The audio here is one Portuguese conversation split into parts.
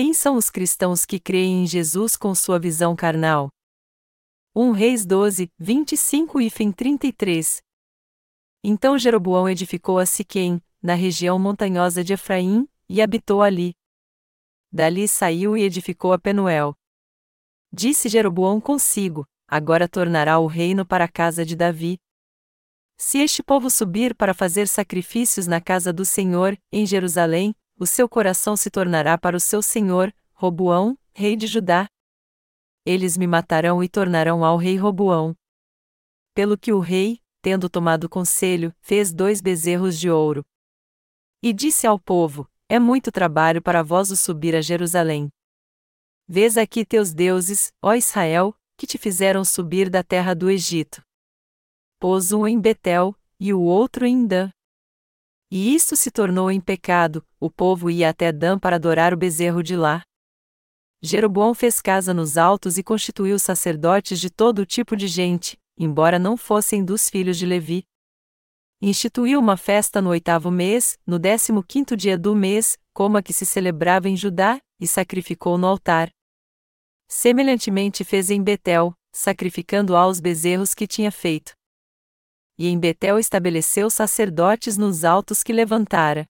Quem são os cristãos que creem em Jesus com sua visão carnal? 1 Reis 12, 25 e fim 33. Então Jeroboão edificou a Siquém, na região montanhosa de Efraim, e habitou ali. Dali saiu e edificou a Penuel. Disse Jeroboão consigo: Agora tornará o reino para a casa de Davi. Se este povo subir para fazer sacrifícios na casa do Senhor, em Jerusalém, o seu coração se tornará para o seu senhor, Roboão, rei de Judá. Eles me matarão e tornarão ao rei Roboão. Pelo que o rei, tendo tomado conselho, fez dois bezerros de ouro. E disse ao povo: É muito trabalho para vós o subir a Jerusalém. Vês aqui teus deuses, ó Israel, que te fizeram subir da terra do Egito. Pôs um em Betel, e o outro em Dan. E isto se tornou em pecado, o povo ia até Dan para adorar o bezerro de lá. Jeroboão fez casa nos altos e constituiu sacerdotes de todo tipo de gente, embora não fossem dos filhos de Levi. Instituiu uma festa no oitavo mês, no décimo quinto dia do mês, como a que se celebrava em Judá, e sacrificou no altar. Semelhantemente fez em Betel, sacrificando aos bezerros que tinha feito e em Betel estabeleceu sacerdotes nos altos que levantara.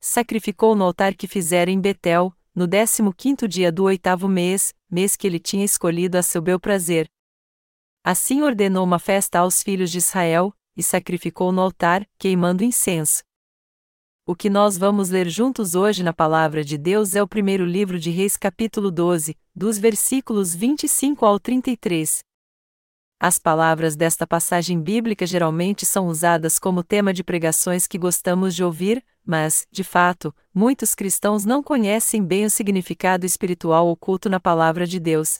Sacrificou no altar que fizera em Betel, no décimo quinto dia do oitavo mês, mês que ele tinha escolhido a seu bel prazer. Assim ordenou uma festa aos filhos de Israel, e sacrificou no altar, queimando incenso. O que nós vamos ler juntos hoje na Palavra de Deus é o primeiro livro de Reis, capítulo 12, dos versículos 25 ao 33. As palavras desta passagem bíblica geralmente são usadas como tema de pregações que gostamos de ouvir, mas, de fato, muitos cristãos não conhecem bem o significado espiritual oculto na palavra de Deus.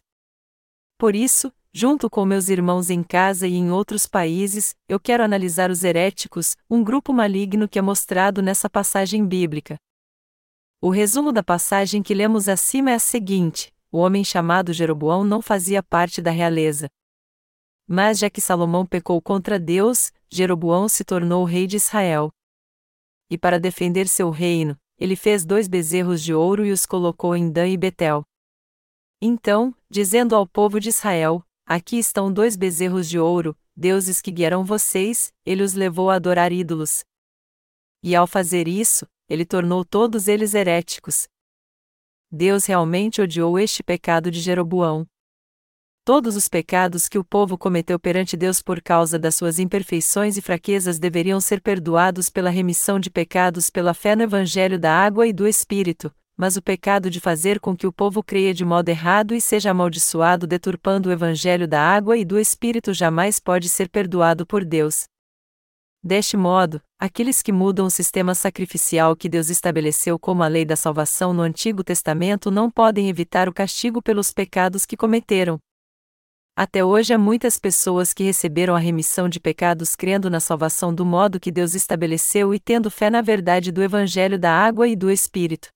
Por isso, junto com meus irmãos em casa e em outros países, eu quero analisar os heréticos, um grupo maligno que é mostrado nessa passagem bíblica. O resumo da passagem que lemos acima é a seguinte: o homem chamado Jeroboão não fazia parte da realeza. Mas já que Salomão pecou contra Deus, Jeroboão se tornou rei de Israel. E para defender seu reino, ele fez dois bezerros de ouro e os colocou em Dan e Betel. Então, dizendo ao povo de Israel: Aqui estão dois bezerros de ouro, deuses que guiarão vocês, ele os levou a adorar ídolos. E ao fazer isso, ele tornou todos eles heréticos. Deus realmente odiou este pecado de Jeroboão. Todos os pecados que o povo cometeu perante Deus por causa das suas imperfeições e fraquezas deveriam ser perdoados pela remissão de pecados pela fé no Evangelho da água e do Espírito, mas o pecado de fazer com que o povo creia de modo errado e seja amaldiçoado deturpando o Evangelho da água e do Espírito jamais pode ser perdoado por Deus. Deste modo, aqueles que mudam o sistema sacrificial que Deus estabeleceu como a lei da salvação no Antigo Testamento não podem evitar o castigo pelos pecados que cometeram, até hoje há muitas pessoas que receberam a remissão de pecados crendo na salvação do modo que Deus estabeleceu e tendo fé na verdade do Evangelho da água e do Espírito.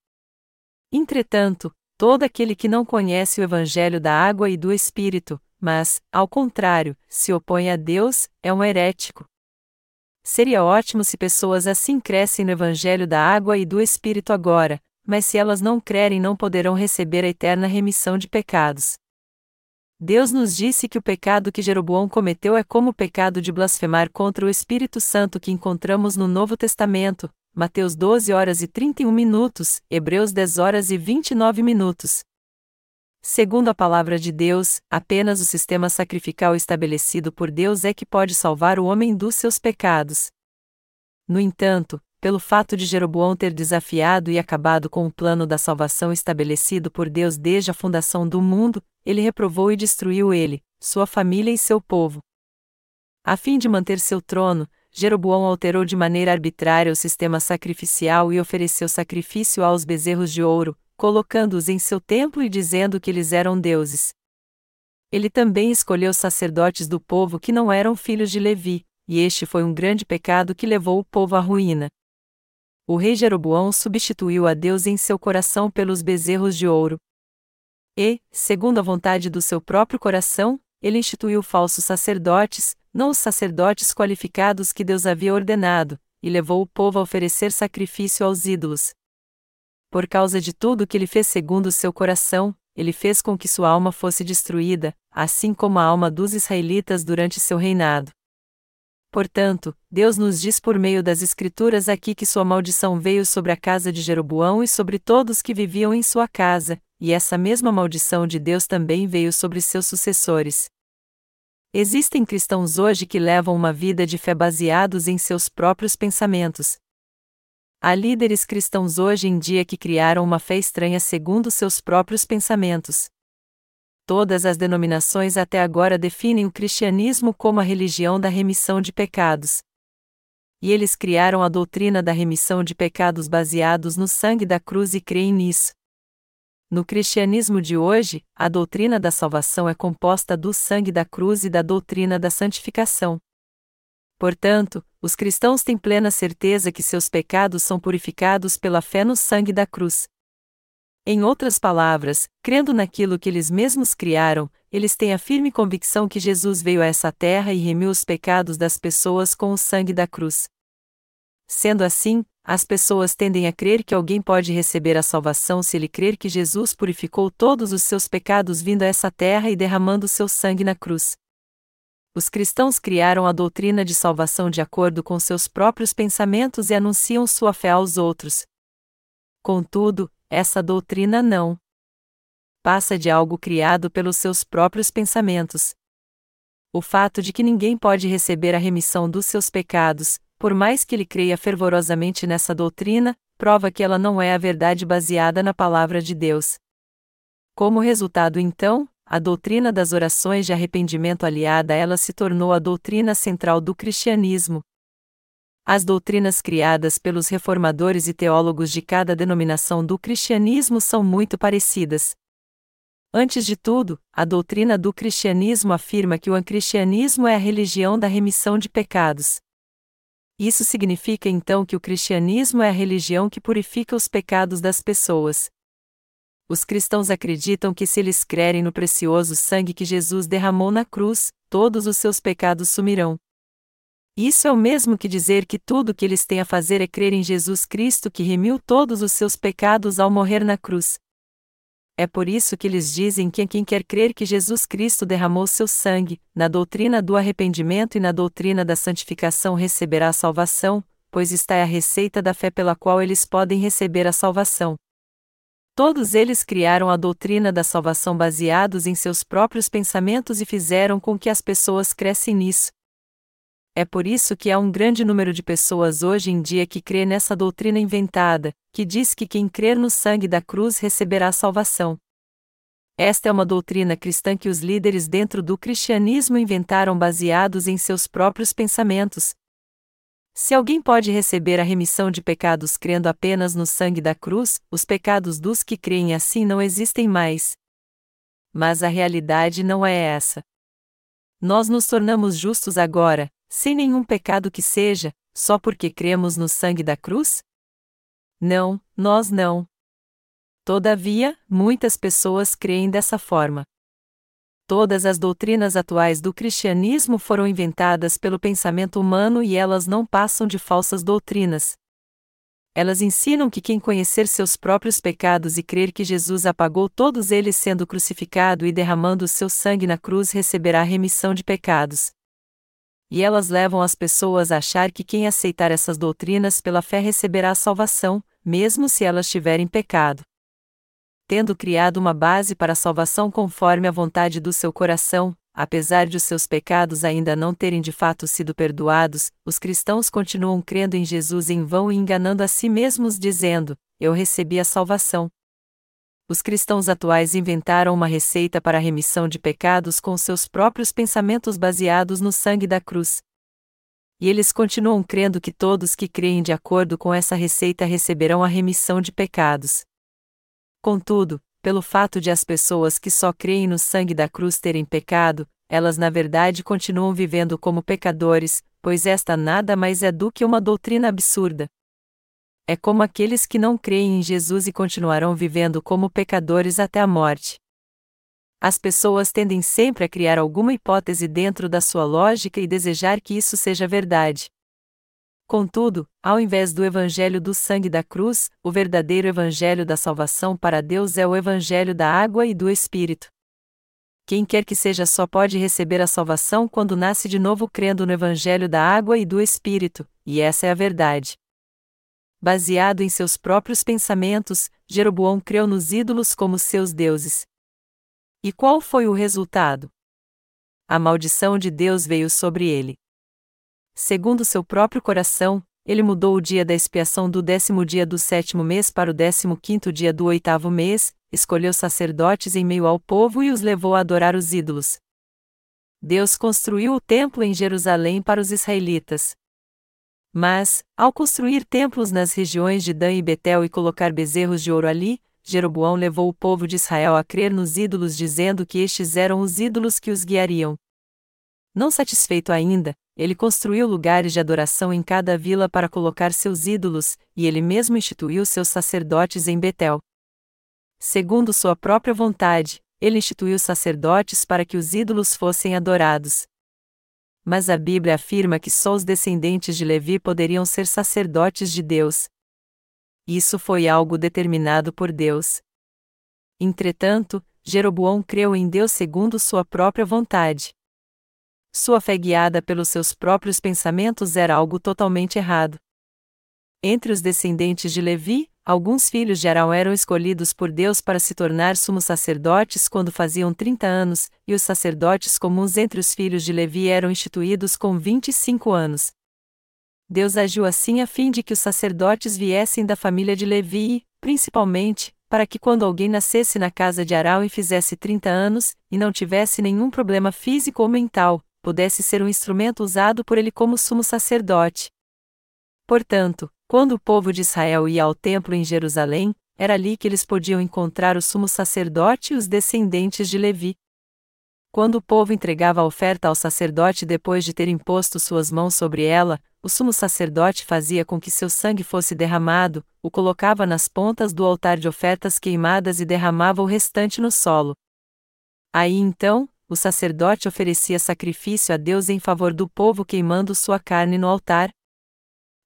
Entretanto, todo aquele que não conhece o Evangelho da água e do Espírito, mas, ao contrário, se opõe a Deus, é um herético. Seria ótimo se pessoas assim crescem no Evangelho da água e do Espírito agora, mas se elas não crerem não poderão receber a eterna remissão de pecados. Deus nos disse que o pecado que Jeroboão cometeu é como o pecado de blasfemar contra o Espírito Santo que encontramos no Novo Testamento, Mateus 12 horas e 31 minutos, Hebreus 10 horas e 29 minutos. Segundo a palavra de Deus, apenas o sistema sacrificial estabelecido por Deus é que pode salvar o homem dos seus pecados. No entanto, pelo fato de Jeroboão ter desafiado e acabado com o plano da salvação estabelecido por Deus desde a fundação do mundo, ele reprovou e destruiu ele, sua família e seu povo. A fim de manter seu trono, Jeroboão alterou de maneira arbitrária o sistema sacrificial e ofereceu sacrifício aos bezerros de ouro, colocando-os em seu templo e dizendo que eles eram deuses. Ele também escolheu sacerdotes do povo que não eram filhos de Levi, e este foi um grande pecado que levou o povo à ruína o rei Jeroboão substituiu a Deus em seu coração pelos bezerros de ouro. E, segundo a vontade do seu próprio coração, ele instituiu falsos sacerdotes, não os sacerdotes qualificados que Deus havia ordenado, e levou o povo a oferecer sacrifício aos ídolos. por causa de tudo que ele fez segundo o seu coração, ele fez com que sua alma fosse destruída, assim como a alma dos israelitas durante seu reinado. Portanto, Deus nos diz por meio das Escrituras aqui que sua maldição veio sobre a casa de Jeroboão e sobre todos que viviam em sua casa, e essa mesma maldição de Deus também veio sobre seus sucessores. Existem cristãos hoje que levam uma vida de fé baseados em seus próprios pensamentos, Há líderes cristãos hoje em dia que criaram uma fé estranha segundo seus próprios pensamentos. Todas as denominações até agora definem o cristianismo como a religião da remissão de pecados. E eles criaram a doutrina da remissão de pecados baseados no sangue da cruz e creem nisso. No cristianismo de hoje, a doutrina da salvação é composta do sangue da cruz e da doutrina da santificação. Portanto, os cristãos têm plena certeza que seus pecados são purificados pela fé no sangue da cruz. Em outras palavras, crendo naquilo que eles mesmos criaram, eles têm a firme convicção que Jesus veio a essa terra e remiu os pecados das pessoas com o sangue da cruz. Sendo assim, as pessoas tendem a crer que alguém pode receber a salvação se ele crer que Jesus purificou todos os seus pecados vindo a essa terra e derramando seu sangue na cruz os cristãos criaram a doutrina de salvação de acordo com seus próprios pensamentos e anunciam sua fé aos outros. Contudo, essa doutrina não passa de algo criado pelos seus próprios pensamentos. O fato de que ninguém pode receber a remissão dos seus pecados, por mais que ele creia fervorosamente nessa doutrina, prova que ela não é a verdade baseada na palavra de Deus. Como resultado, então, a doutrina das orações de arrependimento aliada a ela se tornou a doutrina central do cristianismo. As doutrinas criadas pelos reformadores e teólogos de cada denominação do cristianismo são muito parecidas. Antes de tudo, a doutrina do cristianismo afirma que o cristianismo é a religião da remissão de pecados. Isso significa então que o cristianismo é a religião que purifica os pecados das pessoas os cristãos acreditam que se eles crerem no precioso sangue que Jesus derramou na cruz, todos os seus pecados sumirão. Isso é o mesmo que dizer que tudo o que eles têm a fazer é crer em Jesus Cristo que remiu todos os seus pecados ao morrer na cruz. É por isso que eles dizem que quem quer crer que Jesus Cristo derramou seu sangue, na doutrina do arrependimento e na doutrina da santificação receberá a salvação, pois está é a receita da fé pela qual eles podem receber a salvação. Todos eles criaram a doutrina da salvação baseados em seus próprios pensamentos e fizeram com que as pessoas crescem nisso. É por isso que há um grande número de pessoas hoje em dia que crê nessa doutrina inventada, que diz que quem crer no sangue da cruz receberá salvação. Esta é uma doutrina cristã que os líderes dentro do cristianismo inventaram baseados em seus próprios pensamentos, se alguém pode receber a remissão de pecados crendo apenas no sangue da cruz, os pecados dos que creem assim não existem mais. Mas a realidade não é essa. Nós nos tornamos justos agora, sem nenhum pecado que seja, só porque cremos no sangue da cruz? Não, nós não. Todavia, muitas pessoas creem dessa forma. Todas as doutrinas atuais do cristianismo foram inventadas pelo pensamento humano e elas não passam de falsas doutrinas. Elas ensinam que quem conhecer seus próprios pecados e crer que Jesus apagou todos eles sendo crucificado e derramando o seu sangue na cruz receberá remissão de pecados. E elas levam as pessoas a achar que quem aceitar essas doutrinas pela fé receberá a salvação, mesmo se elas tiverem pecado tendo criado uma base para a salvação conforme a vontade do seu coração, apesar de os seus pecados ainda não terem de fato sido perdoados, os cristãos continuam crendo em Jesus em vão e enganando a si mesmos, dizendo: Eu recebi a salvação. Os cristãos atuais inventaram uma receita para a remissão de pecados com seus próprios pensamentos baseados no sangue da cruz. E eles continuam crendo que todos que creem de acordo com essa receita receberão a remissão de pecados. Contudo, pelo fato de as pessoas que só creem no sangue da cruz terem pecado, elas na verdade continuam vivendo como pecadores, pois esta nada mais é do que uma doutrina absurda. É como aqueles que não creem em Jesus e continuarão vivendo como pecadores até a morte. As pessoas tendem sempre a criar alguma hipótese dentro da sua lógica e desejar que isso seja verdade. Contudo, ao invés do evangelho do sangue da cruz, o verdadeiro evangelho da salvação para Deus é o evangelho da água e do Espírito. Quem quer que seja só pode receber a salvação quando nasce de novo crendo no evangelho da água e do Espírito, e essa é a verdade. Baseado em seus próprios pensamentos, Jeroboão creu nos ídolos como seus deuses. E qual foi o resultado? A maldição de Deus veio sobre ele segundo seu próprio coração, ele mudou o dia da expiação do décimo dia do sétimo mês para o décimo quinto dia do oitavo mês, escolheu sacerdotes em meio ao povo e os levou a adorar os ídolos. Deus construiu o templo em Jerusalém para os israelitas. Mas, ao construir templos nas regiões de Dan e Betel e colocar bezerros de ouro ali, Jeroboão levou o povo de Israel a crer nos ídolos, dizendo que estes eram os ídolos que os guiariam. Não satisfeito ainda, ele construiu lugares de adoração em cada vila para colocar seus ídolos, e ele mesmo instituiu seus sacerdotes em Betel. Segundo sua própria vontade, ele instituiu sacerdotes para que os ídolos fossem adorados. Mas a Bíblia afirma que só os descendentes de Levi poderiam ser sacerdotes de Deus. Isso foi algo determinado por Deus. Entretanto, Jeroboão creu em Deus segundo sua própria vontade. Sua fé guiada pelos seus próprios pensamentos era algo totalmente errado. Entre os descendentes de Levi, alguns filhos de Arão eram escolhidos por Deus para se tornar sumos sacerdotes quando faziam 30 anos, e os sacerdotes comuns entre os filhos de Levi eram instituídos com 25 anos. Deus agiu assim a fim de que os sacerdotes viessem da família de Levi principalmente, para que quando alguém nascesse na casa de Arão e fizesse 30 anos, e não tivesse nenhum problema físico ou mental, pudesse ser um instrumento usado por ele como sumo sacerdote. Portanto, quando o povo de Israel ia ao templo em Jerusalém, era ali que eles podiam encontrar o sumo sacerdote e os descendentes de Levi. Quando o povo entregava a oferta ao sacerdote depois de ter imposto suas mãos sobre ela, o sumo sacerdote fazia com que seu sangue fosse derramado, o colocava nas pontas do altar de ofertas queimadas e derramava o restante no solo. Aí então, o sacerdote oferecia sacrifício a Deus em favor do povo queimando sua carne no altar.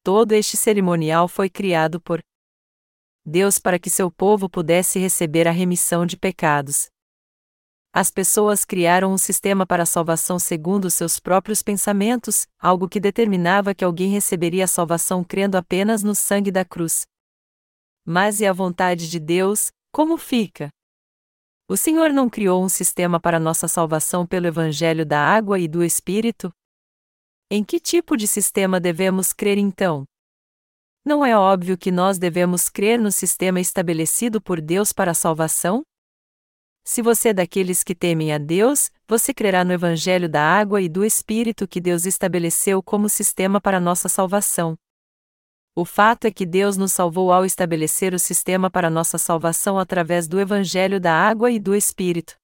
Todo este cerimonial foi criado por Deus para que seu povo pudesse receber a remissão de pecados. As pessoas criaram um sistema para a salvação segundo seus próprios pensamentos, algo que determinava que alguém receberia a salvação crendo apenas no sangue da cruz. Mas e a vontade de Deus, como fica? O Senhor não criou um sistema para nossa salvação pelo Evangelho da água e do Espírito? Em que tipo de sistema devemos crer então? Não é óbvio que nós devemos crer no sistema estabelecido por Deus para a salvação? Se você é daqueles que temem a Deus, você crerá no Evangelho da água e do Espírito que Deus estabeleceu como sistema para nossa salvação. O fato é que Deus nos salvou ao estabelecer o sistema para nossa salvação através do Evangelho da Água e do Espírito.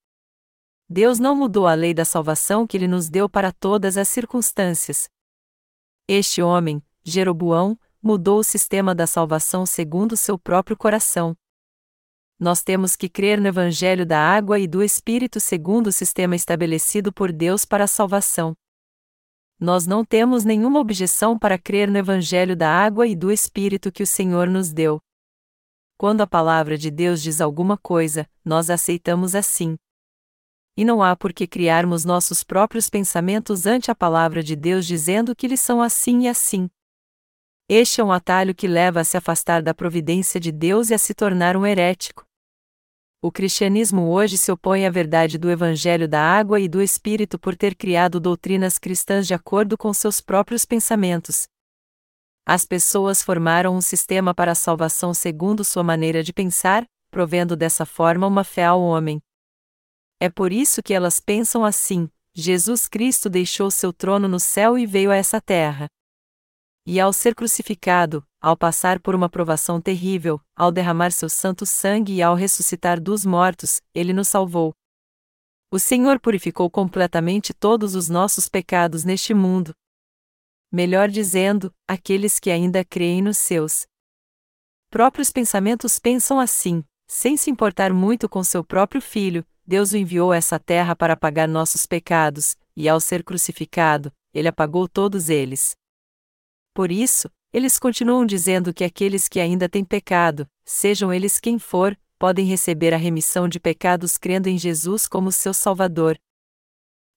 Deus não mudou a lei da salvação que Ele nos deu para todas as circunstâncias. Este homem, Jeroboão, mudou o sistema da salvação segundo seu próprio coração. Nós temos que crer no Evangelho da Água e do Espírito segundo o sistema estabelecido por Deus para a salvação nós não temos nenhuma objeção para crer no Evangelho da água e do Espírito que o Senhor nos deu. Quando a palavra de Deus diz alguma coisa, nós aceitamos assim. E não há por que criarmos nossos próprios pensamentos ante a palavra de Deus dizendo que eles são assim e assim. Este é um atalho que leva a se afastar da providência de Deus e a se tornar um herético. O cristianismo hoje se opõe à verdade do Evangelho da água e do Espírito por ter criado doutrinas cristãs de acordo com seus próprios pensamentos. As pessoas formaram um sistema para a salvação segundo sua maneira de pensar, provendo dessa forma uma fé ao homem. É por isso que elas pensam assim: Jesus Cristo deixou seu trono no céu e veio a essa terra. E ao ser crucificado, ao passar por uma provação terrível, ao derramar seu santo sangue e ao ressuscitar dos mortos, ele nos salvou. O Senhor purificou completamente todos os nossos pecados neste mundo. Melhor dizendo, aqueles que ainda creem nos seus próprios pensamentos pensam assim, sem se importar muito com seu próprio filho, Deus o enviou a essa terra para pagar nossos pecados, e ao ser crucificado, ele apagou todos eles. Por isso, eles continuam dizendo que aqueles que ainda têm pecado, sejam eles quem for, podem receber a remissão de pecados crendo em Jesus como seu Salvador.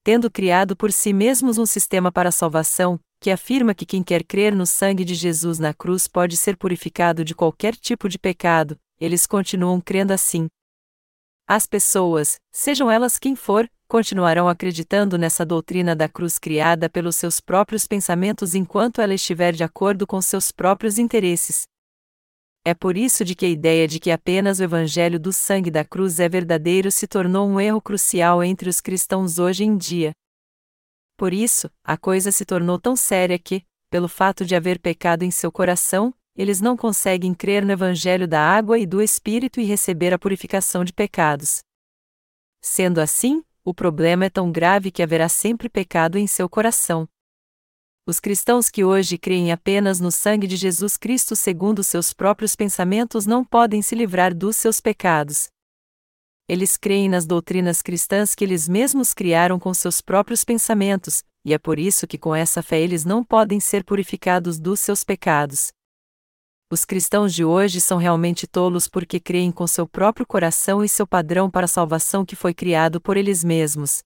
Tendo criado por si mesmos um sistema para salvação, que afirma que quem quer crer no sangue de Jesus na cruz pode ser purificado de qualquer tipo de pecado, eles continuam crendo assim. As pessoas, sejam elas quem for, continuarão acreditando nessa doutrina da cruz criada pelos seus próprios pensamentos enquanto ela estiver de acordo com seus próprios interesses. É por isso de que a ideia de que apenas o evangelho do sangue da cruz é verdadeiro se tornou um erro crucial entre os cristãos hoje em dia. Por isso, a coisa se tornou tão séria que, pelo fato de haver pecado em seu coração, eles não conseguem crer no evangelho da água e do espírito e receber a purificação de pecados. Sendo assim, o problema é tão grave que haverá sempre pecado em seu coração. Os cristãos que hoje creem apenas no sangue de Jesus Cristo segundo seus próprios pensamentos não podem se livrar dos seus pecados. Eles creem nas doutrinas cristãs que eles mesmos criaram com seus próprios pensamentos, e é por isso que com essa fé eles não podem ser purificados dos seus pecados. Os cristãos de hoje são realmente tolos porque creem com seu próprio coração e seu padrão para a salvação que foi criado por eles mesmos.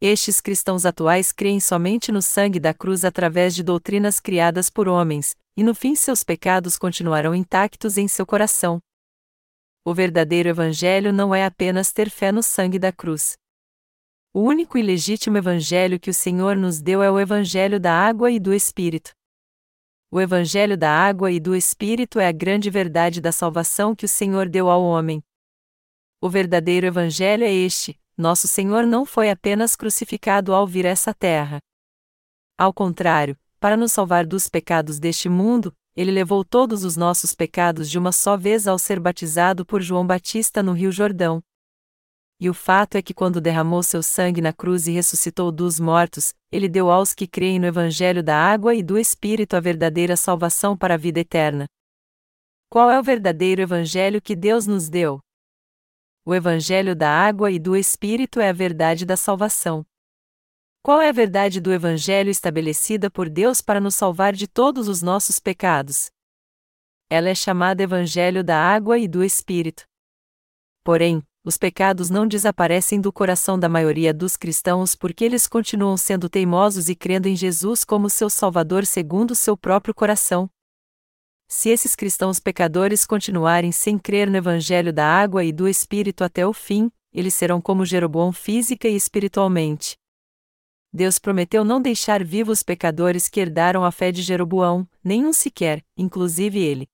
Estes cristãos atuais creem somente no sangue da cruz através de doutrinas criadas por homens, e no fim seus pecados continuarão intactos em seu coração. O verdadeiro Evangelho não é apenas ter fé no sangue da cruz. O único e legítimo Evangelho que o Senhor nos deu é o Evangelho da água e do Espírito. O Evangelho da água e do Espírito é a grande verdade da salvação que o Senhor deu ao homem. O verdadeiro Evangelho é este: nosso Senhor não foi apenas crucificado ao vir a essa terra. Ao contrário, para nos salvar dos pecados deste mundo, ele levou todos os nossos pecados de uma só vez ao ser batizado por João Batista no Rio Jordão. E o fato é que quando derramou seu sangue na cruz e ressuscitou dos mortos, ele deu aos que creem no Evangelho da água e do Espírito a verdadeira salvação para a vida eterna. Qual é o verdadeiro Evangelho que Deus nos deu? O Evangelho da água e do Espírito é a verdade da salvação. Qual é a verdade do Evangelho estabelecida por Deus para nos salvar de todos os nossos pecados? Ela é chamada Evangelho da água e do Espírito. Porém, os pecados não desaparecem do coração da maioria dos cristãos porque eles continuam sendo teimosos e crendo em Jesus como seu Salvador segundo seu próprio coração. Se esses cristãos pecadores continuarem sem crer no Evangelho da água e do Espírito até o fim, eles serão como Jeroboão física e espiritualmente. Deus prometeu não deixar vivos os pecadores que herdaram a fé de Jeroboão, nenhum sequer, inclusive ele.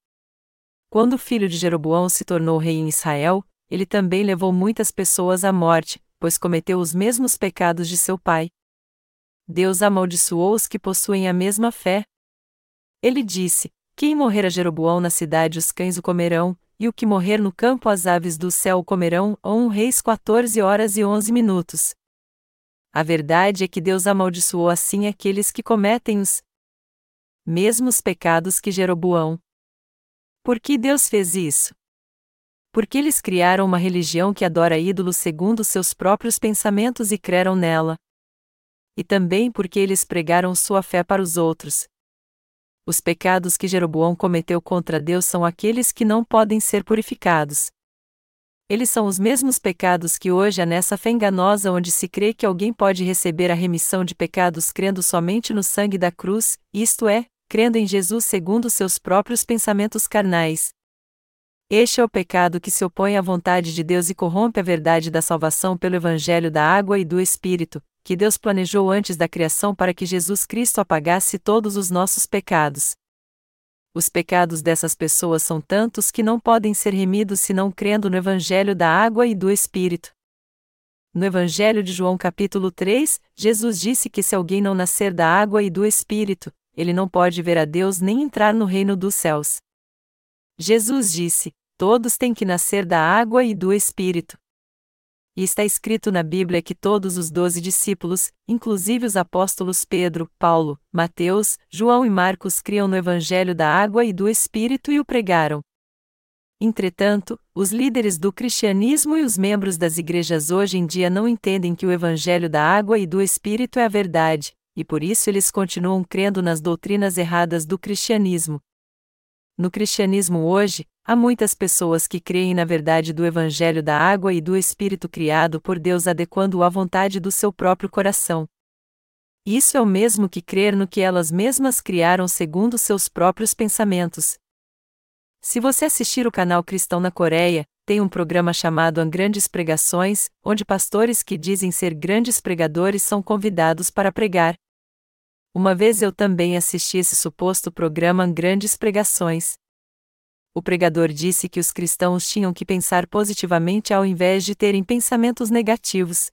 Quando o filho de Jeroboão se tornou rei em Israel, ele também levou muitas pessoas à morte, pois cometeu os mesmos pecados de seu pai. Deus amaldiçoou os que possuem a mesma fé. Ele disse: quem morrer a Jeroboão na cidade os cães o comerão, e o que morrer no campo as aves do céu o comerão. 1 Reis 14 horas e 11 minutos. A verdade é que Deus amaldiçoou assim aqueles que cometem os mesmos pecados que Jeroboão. Por que Deus fez isso? Porque eles criaram uma religião que adora ídolos segundo seus próprios pensamentos e creram nela. E também porque eles pregaram sua fé para os outros, os pecados que Jeroboão cometeu contra Deus são aqueles que não podem ser purificados. Eles são os mesmos pecados que hoje há nessa fé enganosa onde se crê que alguém pode receber a remissão de pecados crendo somente no sangue da cruz, isto é, crendo em Jesus segundo seus próprios pensamentos carnais. Este é o pecado que se opõe à vontade de Deus e corrompe a verdade da salvação pelo Evangelho da água e do Espírito, que Deus planejou antes da criação para que Jesus Cristo apagasse todos os nossos pecados. Os pecados dessas pessoas são tantos que não podem ser remidos se não crendo no Evangelho da água e do Espírito. No Evangelho de João capítulo 3, Jesus disse que se alguém não nascer da água e do Espírito, ele não pode ver a Deus nem entrar no reino dos céus. Jesus disse: Todos têm que nascer da água e do Espírito. E está escrito na Bíblia que todos os doze discípulos, inclusive os apóstolos Pedro, Paulo, Mateus, João e Marcos, criam no Evangelho da água e do Espírito e o pregaram. Entretanto, os líderes do cristianismo e os membros das igrejas hoje em dia não entendem que o Evangelho da água e do Espírito é a verdade, e por isso eles continuam crendo nas doutrinas erradas do cristianismo. No cristianismo hoje, há muitas pessoas que creem na verdade do Evangelho da água e do Espírito criado por Deus adequando-o à vontade do seu próprio coração. Isso é o mesmo que crer no que elas mesmas criaram segundo seus próprios pensamentos. Se você assistir o canal Cristão na Coreia, tem um programa chamado An Grandes Pregações, onde pastores que dizem ser grandes pregadores são convidados para pregar. Uma vez eu também assisti esse suposto programa Grandes Pregações. O pregador disse que os cristãos tinham que pensar positivamente ao invés de terem pensamentos negativos.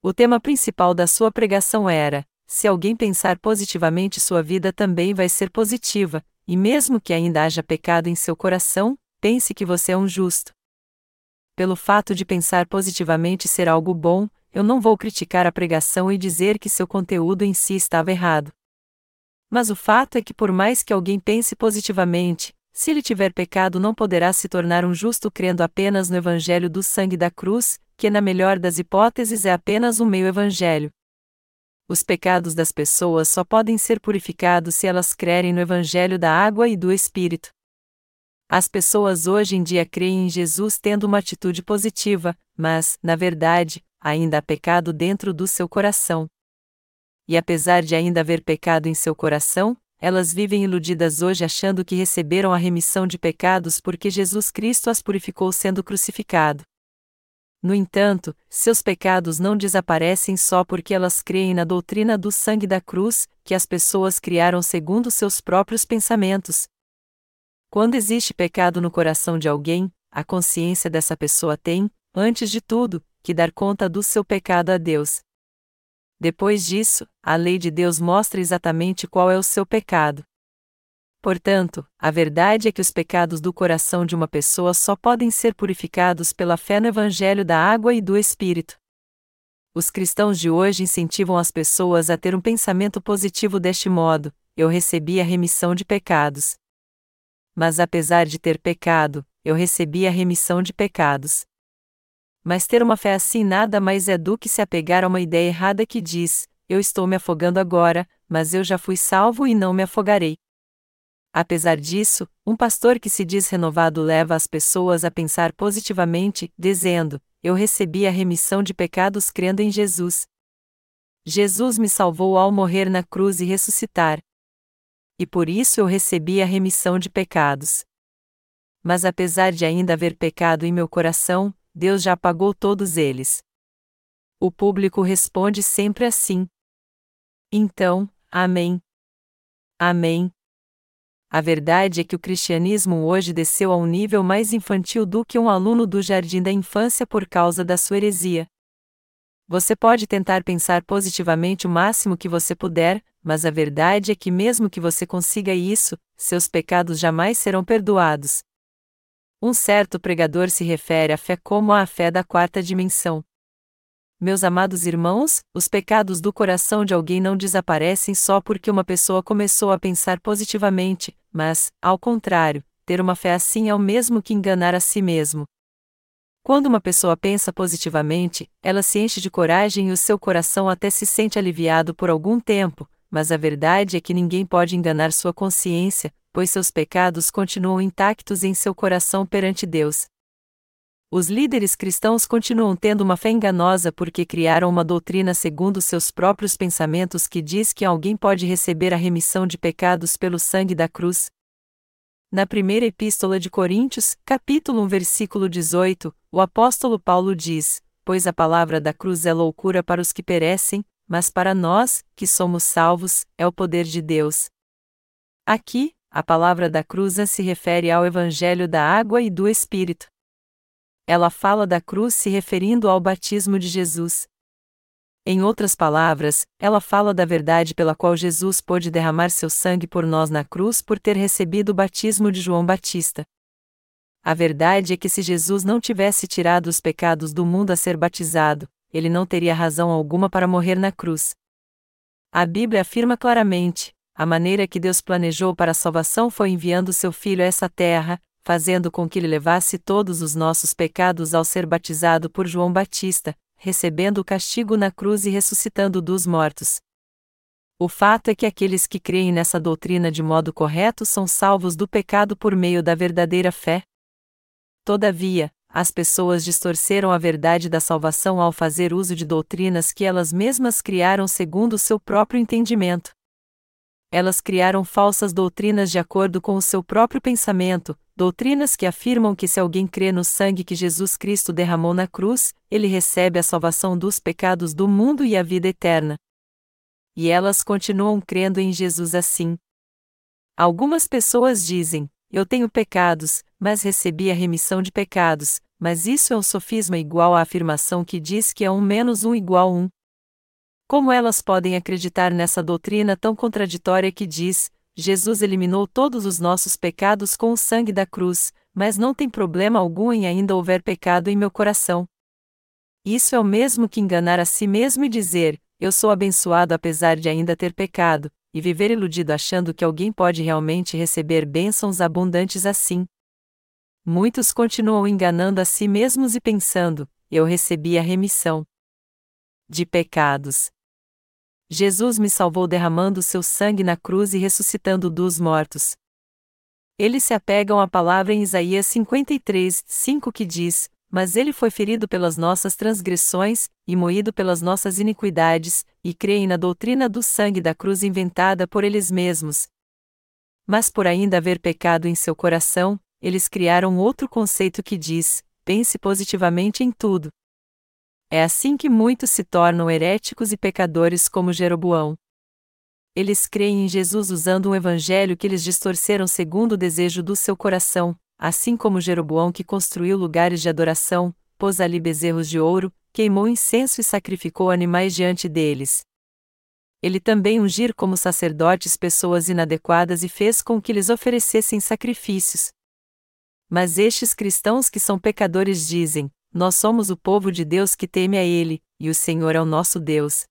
O tema principal da sua pregação era: se alguém pensar positivamente, sua vida também vai ser positiva, e mesmo que ainda haja pecado em seu coração, pense que você é um justo. Pelo fato de pensar positivamente ser algo bom, eu não vou criticar a pregação e dizer que seu conteúdo em si estava errado. Mas o fato é que, por mais que alguém pense positivamente, se ele tiver pecado, não poderá se tornar um justo crendo apenas no Evangelho do sangue da cruz, que, na melhor das hipóteses, é apenas um meio evangelho. Os pecados das pessoas só podem ser purificados se elas crerem no Evangelho da água e do Espírito. As pessoas hoje em dia creem em Jesus tendo uma atitude positiva, mas, na verdade, ainda há pecado dentro do seu coração. E apesar de ainda haver pecado em seu coração, elas vivem iludidas hoje achando que receberam a remissão de pecados porque Jesus Cristo as purificou sendo crucificado. No entanto, seus pecados não desaparecem só porque elas creem na doutrina do sangue da cruz, que as pessoas criaram segundo seus próprios pensamentos. Quando existe pecado no coração de alguém, a consciência dessa pessoa tem, antes de tudo, que dar conta do seu pecado a Deus. Depois disso, a lei de Deus mostra exatamente qual é o seu pecado. Portanto, a verdade é que os pecados do coração de uma pessoa só podem ser purificados pela fé no Evangelho da água e do Espírito. Os cristãos de hoje incentivam as pessoas a ter um pensamento positivo deste modo: eu recebi a remissão de pecados. Mas apesar de ter pecado, eu recebi a remissão de pecados. Mas ter uma fé assim nada mais é do que se apegar a uma ideia errada que diz: Eu estou me afogando agora, mas eu já fui salvo e não me afogarei. Apesar disso, um pastor que se diz renovado leva as pessoas a pensar positivamente, dizendo: Eu recebi a remissão de pecados crendo em Jesus. Jesus me salvou ao morrer na cruz e ressuscitar. E por isso eu recebi a remissão de pecados. Mas apesar de ainda haver pecado em meu coração, Deus já pagou todos eles. O público responde sempre assim. Então, Amém. Amém. A verdade é que o cristianismo hoje desceu a um nível mais infantil do que um aluno do jardim da infância por causa da sua heresia. Você pode tentar pensar positivamente o máximo que você puder, mas a verdade é que, mesmo que você consiga isso, seus pecados jamais serão perdoados. Um certo pregador se refere à fé como à fé da quarta dimensão. Meus amados irmãos, os pecados do coração de alguém não desaparecem só porque uma pessoa começou a pensar positivamente, mas, ao contrário, ter uma fé assim é o mesmo que enganar a si mesmo. Quando uma pessoa pensa positivamente, ela se enche de coragem e o seu coração até se sente aliviado por algum tempo, mas a verdade é que ninguém pode enganar sua consciência, pois seus pecados continuam intactos em seu coração perante Deus. Os líderes cristãos continuam tendo uma fé enganosa porque criaram uma doutrina segundo seus próprios pensamentos que diz que alguém pode receber a remissão de pecados pelo sangue da cruz. Na primeira epístola de Coríntios, capítulo 1, versículo 18, o apóstolo Paulo diz: Pois a palavra da cruz é loucura para os que perecem, mas para nós, que somos salvos, é o poder de Deus. Aqui, a palavra da cruz se refere ao Evangelho da água e do Espírito. Ela fala da cruz se referindo ao batismo de Jesus. Em outras palavras, ela fala da verdade pela qual Jesus pôde derramar seu sangue por nós na cruz por ter recebido o batismo de João Batista. A verdade é que se Jesus não tivesse tirado os pecados do mundo a ser batizado, ele não teria razão alguma para morrer na cruz. A Bíblia afirma claramente: a maneira que Deus planejou para a salvação foi enviando seu Filho a essa terra, fazendo com que ele levasse todos os nossos pecados ao ser batizado por João Batista, recebendo o castigo na cruz e ressuscitando dos mortos. O fato é que aqueles que creem nessa doutrina de modo correto são salvos do pecado por meio da verdadeira fé. Todavia, as pessoas distorceram a verdade da salvação ao fazer uso de doutrinas que elas mesmas criaram segundo o seu próprio entendimento. Elas criaram falsas doutrinas de acordo com o seu próprio pensamento, doutrinas que afirmam que se alguém crê no sangue que Jesus Cristo derramou na cruz, ele recebe a salvação dos pecados do mundo e a vida eterna e elas continuam crendo em Jesus assim. Algumas pessoas dizem: Eu tenho pecados, mas recebi a remissão de pecados, mas isso é um sofisma igual à afirmação que diz que é um menos um igual um. Como elas podem acreditar nessa doutrina tão contraditória que diz: Jesus eliminou todos os nossos pecados com o sangue da cruz, mas não tem problema algum em ainda houver pecado em meu coração? Isso é o mesmo que enganar a si mesmo e dizer: eu sou abençoado apesar de ainda ter pecado, e viver iludido achando que alguém pode realmente receber bênçãos abundantes assim. Muitos continuam enganando a si mesmos e pensando: eu recebi a remissão de pecados. Jesus me salvou derramando seu sangue na cruz e ressuscitando dos mortos. Eles se apegam à palavra em Isaías 53, 5 que diz: mas ele foi ferido pelas nossas transgressões, e moído pelas nossas iniquidades, e creem na doutrina do sangue da cruz inventada por eles mesmos. Mas por ainda haver pecado em seu coração, eles criaram outro conceito que diz: pense positivamente em tudo. É assim que muitos se tornam heréticos e pecadores como Jeroboão. Eles creem em Jesus usando um evangelho que eles distorceram segundo o desejo do seu coração, assim como Jeroboão que construiu lugares de adoração, pôs ali bezerros de ouro, queimou incenso e sacrificou animais diante deles. Ele também ungir como sacerdotes pessoas inadequadas e fez com que lhes oferecessem sacrifícios. Mas estes cristãos que são pecadores dizem: Nós somos o povo de Deus que teme a Ele, e o Senhor é o nosso Deus.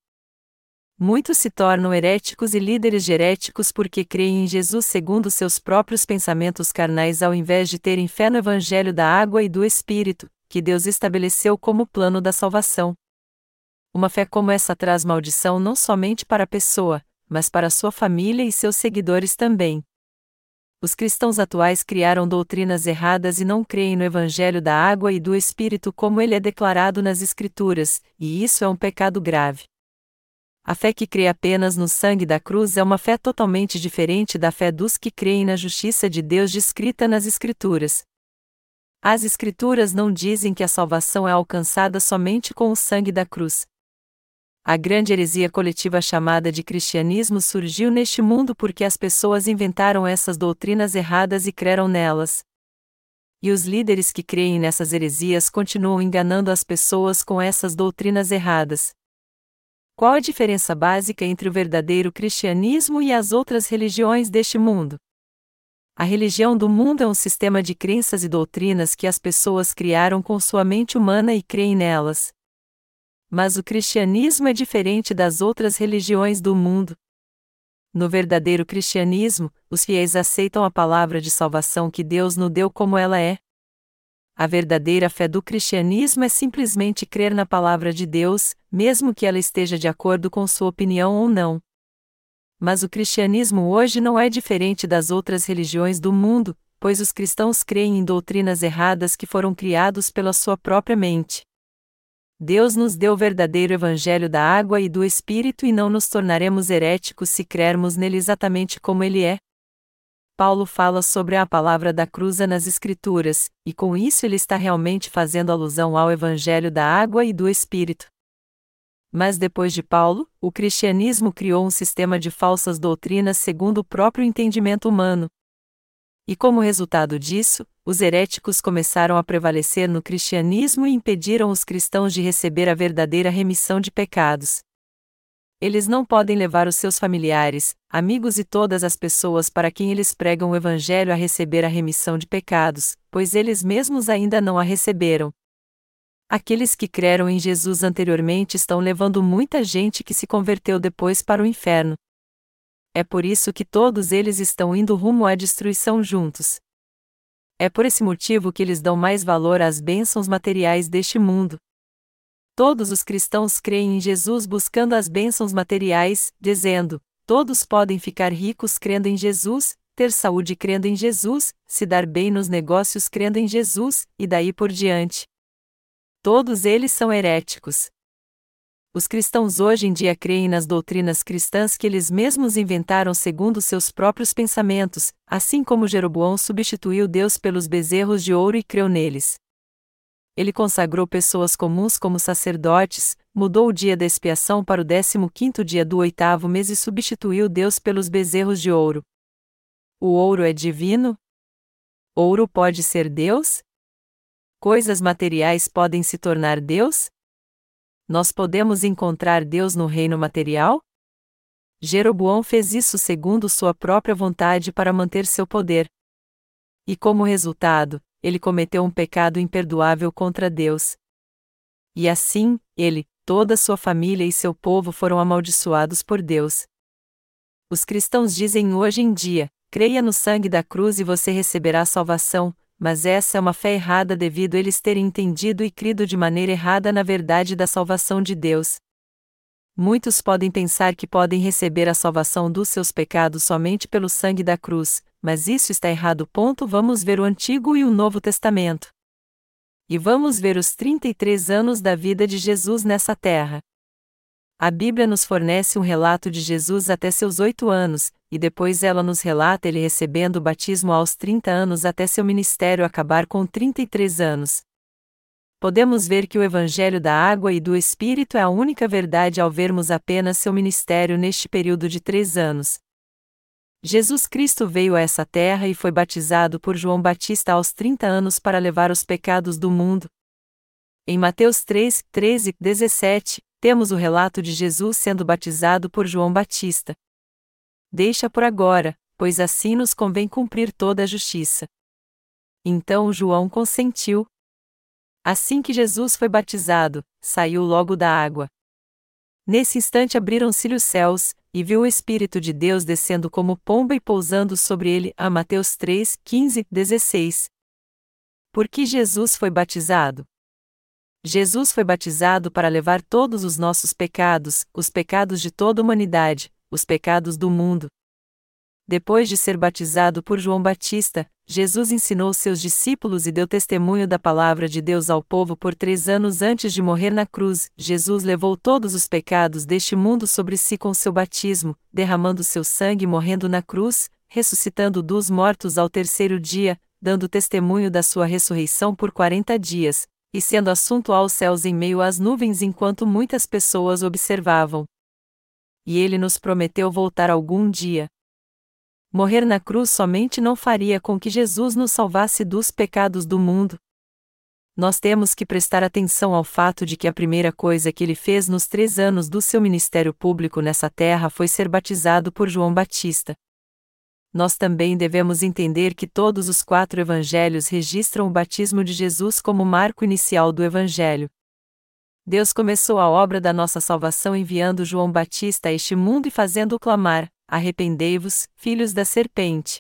Muitos se tornam heréticos e líderes de heréticos porque creem em Jesus segundo seus próprios pensamentos carnais ao invés de terem fé no Evangelho da água e do Espírito, que Deus estabeleceu como plano da salvação. Uma fé como essa traz maldição não somente para a pessoa, mas para sua família e seus seguidores também. Os cristãos atuais criaram doutrinas erradas e não creem no Evangelho da água e do Espírito como ele é declarado nas Escrituras, e isso é um pecado grave. A fé que crê apenas no sangue da cruz é uma fé totalmente diferente da fé dos que creem na justiça de Deus descrita nas Escrituras. As Escrituras não dizem que a salvação é alcançada somente com o sangue da cruz. A grande heresia coletiva chamada de cristianismo surgiu neste mundo porque as pessoas inventaram essas doutrinas erradas e creram nelas. E os líderes que creem nessas heresias continuam enganando as pessoas com essas doutrinas erradas. Qual a diferença básica entre o verdadeiro cristianismo e as outras religiões deste mundo? A religião do mundo é um sistema de crenças e doutrinas que as pessoas criaram com sua mente humana e creem nelas. Mas o cristianismo é diferente das outras religiões do mundo. No verdadeiro cristianismo, os fiéis aceitam a palavra de salvação que Deus nos deu como ela é. A verdadeira fé do cristianismo é simplesmente crer na palavra de Deus, mesmo que ela esteja de acordo com sua opinião ou não. Mas o cristianismo hoje não é diferente das outras religiões do mundo, pois os cristãos creem em doutrinas erradas que foram criados pela sua própria mente. Deus nos deu o verdadeiro evangelho da água e do Espírito e não nos tornaremos heréticos se crermos nele exatamente como ele é. Paulo fala sobre a palavra da cruz nas Escrituras, e com isso ele está realmente fazendo alusão ao Evangelho da água e do Espírito. Mas depois de Paulo, o cristianismo criou um sistema de falsas doutrinas segundo o próprio entendimento humano. E como resultado disso, os heréticos começaram a prevalecer no cristianismo e impediram os cristãos de receber a verdadeira remissão de pecados. Eles não podem levar os seus familiares, amigos e todas as pessoas para quem eles pregam o Evangelho a receber a remissão de pecados, pois eles mesmos ainda não a receberam. Aqueles que creram em Jesus anteriormente estão levando muita gente que se converteu depois para o inferno. É por isso que todos eles estão indo rumo à destruição juntos. É por esse motivo que eles dão mais valor às bênçãos materiais deste mundo. Todos os cristãos creem em Jesus buscando as bênçãos materiais, dizendo: todos podem ficar ricos crendo em Jesus, ter saúde crendo em Jesus, se dar bem nos negócios crendo em Jesus, e daí por diante. Todos eles são heréticos. Os cristãos hoje em dia creem nas doutrinas cristãs que eles mesmos inventaram segundo seus próprios pensamentos, assim como Jeroboão substituiu Deus pelos bezerros de ouro e creu neles. Ele consagrou pessoas comuns como sacerdotes, mudou o dia da expiação para o 15 dia do oitavo mês e substituiu Deus pelos bezerros de ouro. O ouro é divino? Ouro pode ser Deus? Coisas materiais podem se tornar Deus? Nós podemos encontrar Deus no reino material? Jeroboão fez isso segundo sua própria vontade para manter seu poder. E como resultado, ele cometeu um pecado imperdoável contra Deus. E assim, ele, toda sua família e seu povo foram amaldiçoados por Deus. Os cristãos dizem hoje em dia: creia no sangue da cruz e você receberá salvação, mas essa é uma fé errada devido eles terem entendido e crido de maneira errada na verdade da salvação de Deus. Muitos podem pensar que podem receber a salvação dos seus pecados somente pelo sangue da cruz, mas isso está errado. Ponto. Vamos ver o Antigo e o Novo Testamento. E vamos ver os 33 anos da vida de Jesus nessa terra. A Bíblia nos fornece um relato de Jesus até seus oito anos, e depois ela nos relata ele recebendo o batismo aos 30 anos até seu ministério acabar com 33 anos. Podemos ver que o Evangelho da Água e do Espírito é a única verdade ao vermos apenas seu ministério neste período de três anos. Jesus Cristo veio a essa terra e foi batizado por João Batista aos 30 anos para levar os pecados do mundo. Em Mateus 3, 13, 17, temos o relato de Jesus sendo batizado por João Batista. Deixa por agora, pois assim nos convém cumprir toda a justiça. Então João consentiu. Assim que Jesus foi batizado, saiu logo da água. Nesse instante abriram-se os céus, e viu o Espírito de Deus descendo como pomba e pousando sobre ele. A Mateus 3, 15, 16. Por que Jesus foi batizado? Jesus foi batizado para levar todos os nossos pecados, os pecados de toda a humanidade, os pecados do mundo. Depois de ser batizado por João Batista, Jesus ensinou seus discípulos e deu testemunho da palavra de Deus ao povo por três anos antes de morrer na cruz. Jesus levou todos os pecados deste mundo sobre si com seu batismo, derramando seu sangue morrendo na cruz, ressuscitando dos mortos ao terceiro dia, dando testemunho da sua ressurreição por quarenta dias, e sendo assunto aos céus em meio às nuvens enquanto muitas pessoas observavam. E ele nos prometeu voltar algum dia. Morrer na cruz somente não faria com que Jesus nos salvasse dos pecados do mundo. Nós temos que prestar atenção ao fato de que a primeira coisa que ele fez nos três anos do seu ministério público nessa terra foi ser batizado por João Batista nós também devemos entender que todos os quatro evangelhos registram o batismo de Jesus como marco inicial do evangelho. Deus começou a obra da nossa salvação enviando João Batista a este mundo e fazendo-o clamar: Arrependei-vos, filhos da serpente.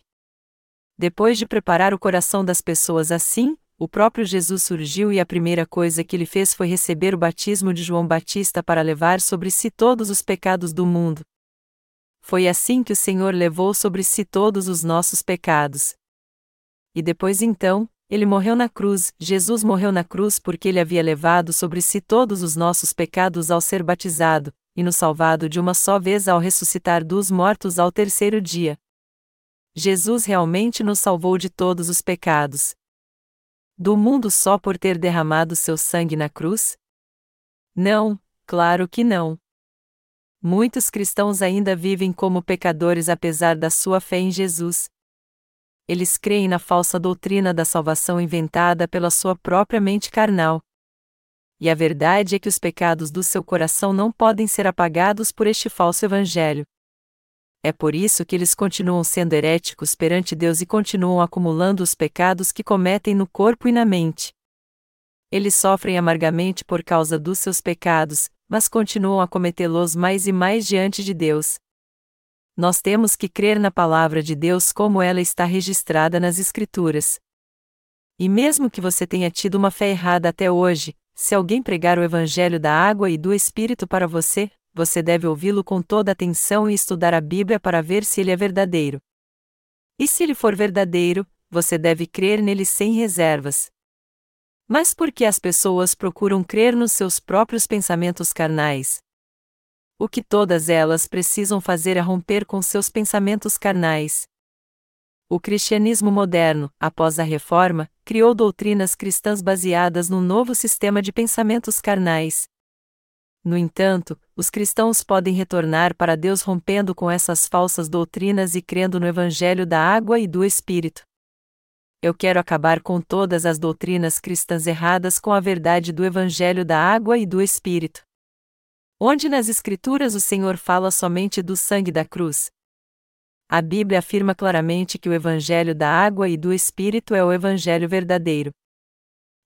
Depois de preparar o coração das pessoas assim, o próprio Jesus surgiu e a primeira coisa que ele fez foi receber o batismo de João Batista para levar sobre si todos os pecados do mundo. Foi assim que o Senhor levou sobre si todos os nossos pecados. E depois então, ele morreu na cruz, Jesus morreu na cruz porque ele havia levado sobre si todos os nossos pecados ao ser batizado, e nos salvado de uma só vez ao ressuscitar dos mortos ao terceiro dia. Jesus realmente nos salvou de todos os pecados. Do mundo só por ter derramado seu sangue na cruz? Não, claro que não. Muitos cristãos ainda vivem como pecadores apesar da sua fé em Jesus. Eles creem na falsa doutrina da salvação inventada pela sua própria mente carnal. E a verdade é que os pecados do seu coração não podem ser apagados por este falso evangelho. É por isso que eles continuam sendo heréticos perante Deus e continuam acumulando os pecados que cometem no corpo e na mente. Eles sofrem amargamente por causa dos seus pecados, mas continuam a cometê-los mais e mais diante de Deus. Nós temos que crer na palavra de Deus como ela está registrada nas Escrituras. E mesmo que você tenha tido uma fé errada até hoje, se alguém pregar o Evangelho da água e do Espírito para você, você deve ouvi-lo com toda atenção e estudar a Bíblia para ver se ele é verdadeiro. E se ele for verdadeiro, você deve crer nele sem reservas. Mas por que as pessoas procuram crer nos seus próprios pensamentos carnais? O que todas elas precisam fazer é romper com seus pensamentos carnais. O cristianismo moderno, após a reforma, criou doutrinas cristãs baseadas num novo sistema de pensamentos carnais. No entanto, os cristãos podem retornar para Deus rompendo com essas falsas doutrinas e crendo no Evangelho da água e do Espírito. Eu quero acabar com todas as doutrinas cristãs erradas com a verdade do Evangelho da água e do Espírito. Onde nas Escrituras o Senhor fala somente do sangue da cruz? A Bíblia afirma claramente que o Evangelho da água e do Espírito é o Evangelho verdadeiro.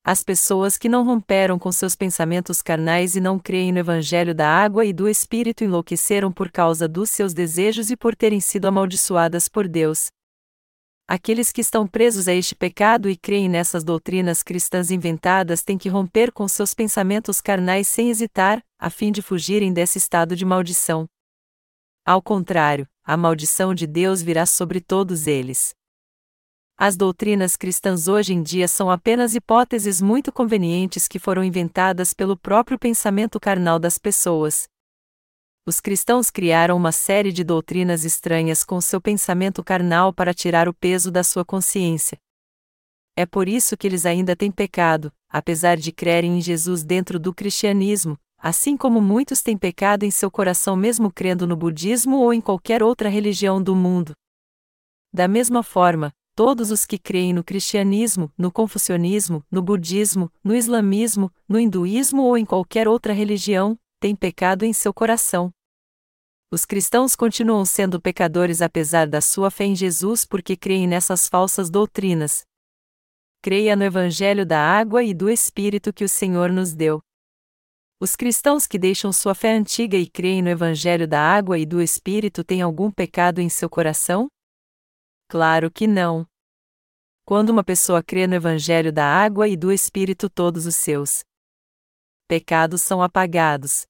As pessoas que não romperam com seus pensamentos carnais e não creem no Evangelho da água e do Espírito enlouqueceram por causa dos seus desejos e por terem sido amaldiçoadas por Deus, Aqueles que estão presos a este pecado e creem nessas doutrinas cristãs inventadas têm que romper com seus pensamentos carnais sem hesitar, a fim de fugirem desse estado de maldição. Ao contrário, a maldição de Deus virá sobre todos eles. As doutrinas cristãs hoje em dia são apenas hipóteses muito convenientes que foram inventadas pelo próprio pensamento carnal das pessoas, os cristãos criaram uma série de doutrinas estranhas com seu pensamento carnal para tirar o peso da sua consciência. É por isso que eles ainda têm pecado, apesar de crerem em Jesus dentro do cristianismo, assim como muitos têm pecado em seu coração mesmo crendo no budismo ou em qualquer outra religião do mundo. Da mesma forma, todos os que creem no cristianismo, no confucionismo, no budismo, no islamismo, no hinduísmo ou em qualquer outra religião, tem pecado em seu coração. Os cristãos continuam sendo pecadores apesar da sua fé em Jesus porque creem nessas falsas doutrinas. Creia no Evangelho da água e do Espírito que o Senhor nos deu. Os cristãos que deixam sua fé antiga e creem no Evangelho da água e do Espírito têm algum pecado em seu coração? Claro que não. Quando uma pessoa crê no Evangelho da água e do Espírito, todos os seus pecados são apagados.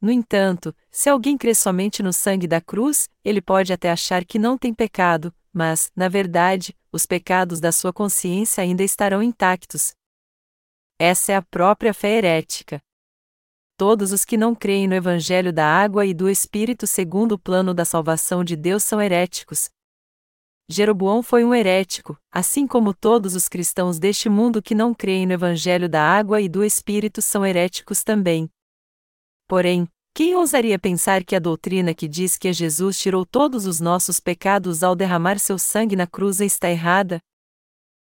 No entanto, se alguém crê somente no sangue da cruz, ele pode até achar que não tem pecado, mas, na verdade, os pecados da sua consciência ainda estarão intactos. Essa é a própria fé herética. Todos os que não creem no Evangelho da água e do Espírito segundo o plano da salvação de Deus são heréticos. Jeroboão foi um herético, assim como todos os cristãos deste mundo que não creem no Evangelho da água e do Espírito são heréticos também. Porém, quem ousaria pensar que a doutrina que diz que Jesus tirou todos os nossos pecados ao derramar seu sangue na cruz está errada?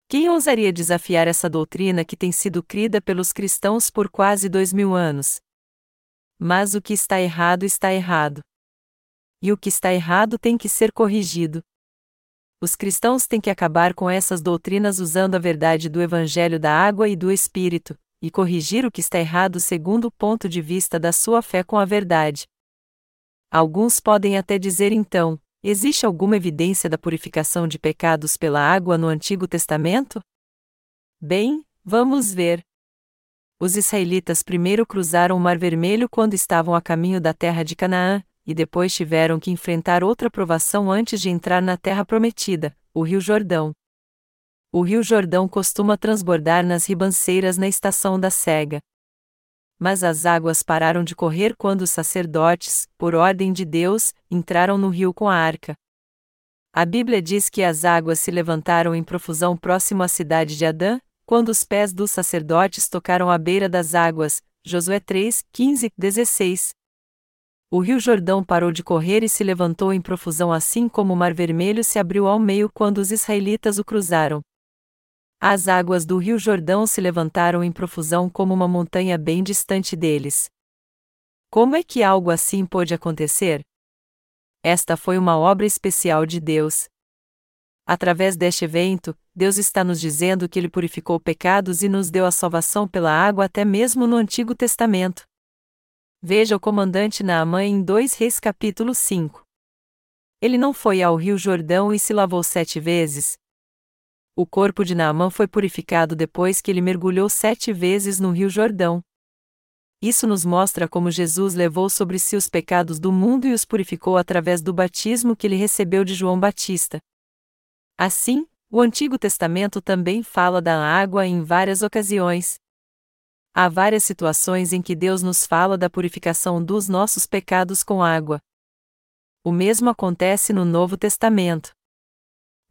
Quem ousaria desafiar essa doutrina que tem sido crida pelos cristãos por quase dois mil anos? Mas o que está errado está errado. E o que está errado tem que ser corrigido. Os cristãos têm que acabar com essas doutrinas usando a verdade do Evangelho da água e do Espírito, e corrigir o que está errado segundo o ponto de vista da sua fé com a verdade. Alguns podem até dizer então: existe alguma evidência da purificação de pecados pela água no Antigo Testamento? Bem, vamos ver. Os israelitas primeiro cruzaram o Mar Vermelho quando estavam a caminho da terra de Canaã, e depois tiveram que enfrentar outra provação antes de entrar na terra prometida, o Rio Jordão. O Rio Jordão costuma transbordar nas ribanceiras na estação da cega. Mas as águas pararam de correr quando os sacerdotes, por ordem de Deus, entraram no rio com a arca. A Bíblia diz que as águas se levantaram em profusão próximo à cidade de Adã, quando os pés dos sacerdotes tocaram a beira das águas. Josué 3, 15, 16. O rio Jordão parou de correr e se levantou em profusão assim como o Mar Vermelho se abriu ao meio quando os israelitas o cruzaram. As águas do rio Jordão se levantaram em profusão como uma montanha bem distante deles. Como é que algo assim pôde acontecer? Esta foi uma obra especial de Deus. Através deste evento, Deus está nos dizendo que Ele purificou pecados e nos deu a salvação pela água até mesmo no Antigo Testamento. Veja o comandante Naamã em 2 Reis capítulo 5. Ele não foi ao rio Jordão e se lavou sete vezes, o corpo de Naamã foi purificado depois que ele mergulhou sete vezes no rio Jordão. Isso nos mostra como Jesus levou sobre si os pecados do mundo e os purificou através do batismo que ele recebeu de João Batista. Assim, o Antigo Testamento também fala da água em várias ocasiões. Há várias situações em que Deus nos fala da purificação dos nossos pecados com água. O mesmo acontece no Novo Testamento.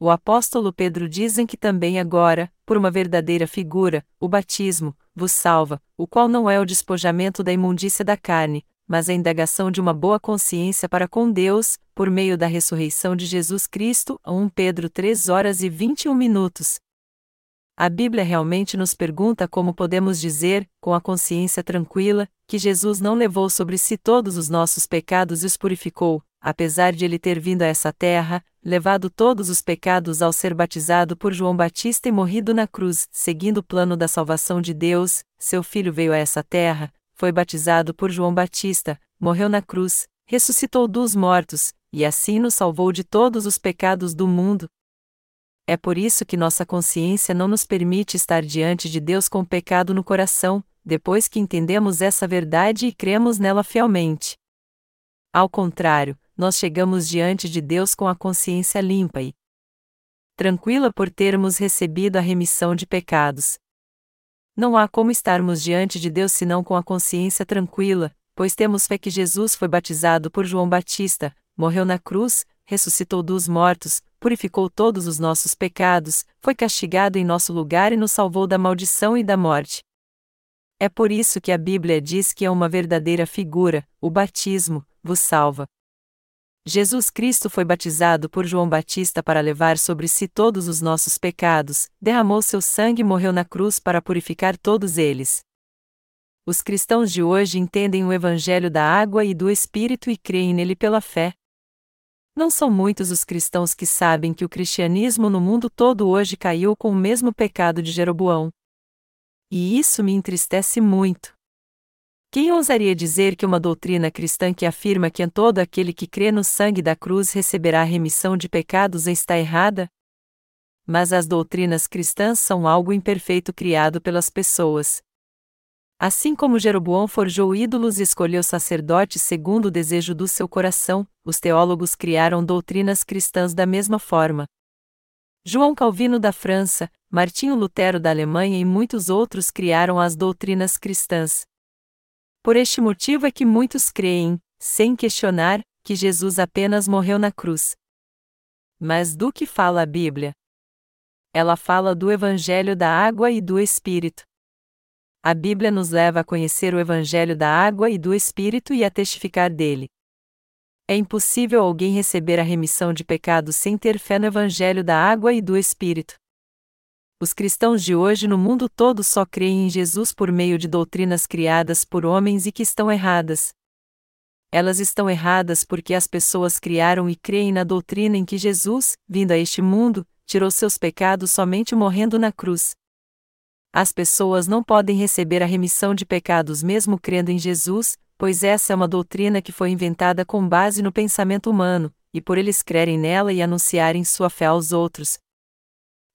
O apóstolo Pedro dizem que também agora, por uma verdadeira figura, o batismo, vos salva, o qual não é o despojamento da imundícia da carne, mas a indagação de uma boa consciência para com Deus, por meio da ressurreição de Jesus Cristo, a 1 Pedro 3 horas e 21 minutos. A Bíblia realmente nos pergunta como podemos dizer, com a consciência tranquila, que Jesus não levou sobre si todos os nossos pecados e os purificou, apesar de ele ter vindo a essa terra, levado todos os pecados ao ser batizado por João Batista e morrido na cruz, seguindo o plano da salvação de Deus, seu filho veio a essa terra, foi batizado por João Batista, morreu na cruz, ressuscitou dos mortos, e assim nos salvou de todos os pecados do mundo. É por isso que nossa consciência não nos permite estar diante de Deus com pecado no coração, depois que entendemos essa verdade e cremos nela fielmente. Ao contrário, nós chegamos diante de Deus com a consciência limpa e tranquila por termos recebido a remissão de pecados. Não há como estarmos diante de Deus senão com a consciência tranquila, pois temos fé que Jesus foi batizado por João Batista, morreu na cruz, ressuscitou dos mortos, purificou todos os nossos pecados, foi castigado em nosso lugar e nos salvou da maldição e da morte. É por isso que a Bíblia diz que é uma verdadeira figura, o batismo, vos salva. Jesus Cristo foi batizado por João Batista para levar sobre si todos os nossos pecados, derramou seu sangue e morreu na cruz para purificar todos eles. Os cristãos de hoje entendem o Evangelho da água e do Espírito e creem nele pela fé. Não são muitos os cristãos que sabem que o cristianismo no mundo todo hoje caiu com o mesmo pecado de Jeroboão. E isso me entristece muito. Quem ousaria dizer que uma doutrina cristã que afirma que todo aquele que crê no sangue da cruz receberá remissão de pecados está errada? Mas as doutrinas cristãs são algo imperfeito criado pelas pessoas. Assim como Jeroboão forjou ídolos e escolheu sacerdotes segundo o desejo do seu coração, os teólogos criaram doutrinas cristãs da mesma forma. João Calvino da França, Martinho Lutero da Alemanha e muitos outros criaram as doutrinas cristãs. Por este motivo é que muitos creem, sem questionar, que Jesus apenas morreu na cruz. Mas do que fala a Bíblia? Ela fala do Evangelho da água e do Espírito. A Bíblia nos leva a conhecer o Evangelho da água e do Espírito e a testificar dele. É impossível alguém receber a remissão de pecados sem ter fé no Evangelho da água e do Espírito. Os cristãos de hoje no mundo todo só creem em Jesus por meio de doutrinas criadas por homens e que estão erradas. Elas estão erradas porque as pessoas criaram e creem na doutrina em que Jesus, vindo a este mundo, tirou seus pecados somente morrendo na cruz. As pessoas não podem receber a remissão de pecados mesmo crendo em Jesus, pois essa é uma doutrina que foi inventada com base no pensamento humano, e por eles crerem nela e anunciarem sua fé aos outros,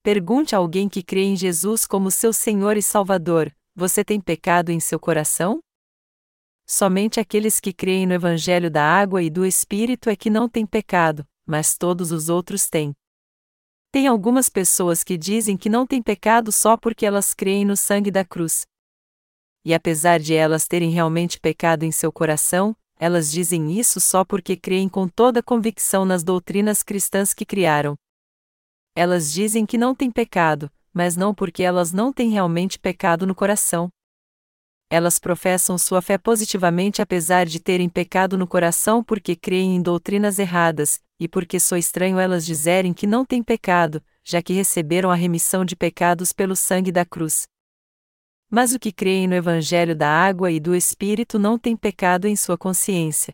Pergunte a alguém que crê em Jesus como seu Senhor e Salvador: Você tem pecado em seu coração? Somente aqueles que creem no Evangelho da água e do Espírito é que não têm pecado, mas todos os outros têm. Tem algumas pessoas que dizem que não têm pecado só porque elas creem no sangue da cruz. E apesar de elas terem realmente pecado em seu coração, elas dizem isso só porque creem com toda convicção nas doutrinas cristãs que criaram, elas dizem que não têm pecado, mas não porque elas não têm realmente pecado no coração. Elas professam sua fé positivamente apesar de terem pecado no coração porque creem em doutrinas erradas, e porque sou estranho elas dizerem que não têm pecado, já que receberam a remissão de pecados pelo sangue da cruz. Mas o que creem no Evangelho da água e do Espírito não têm pecado em sua consciência.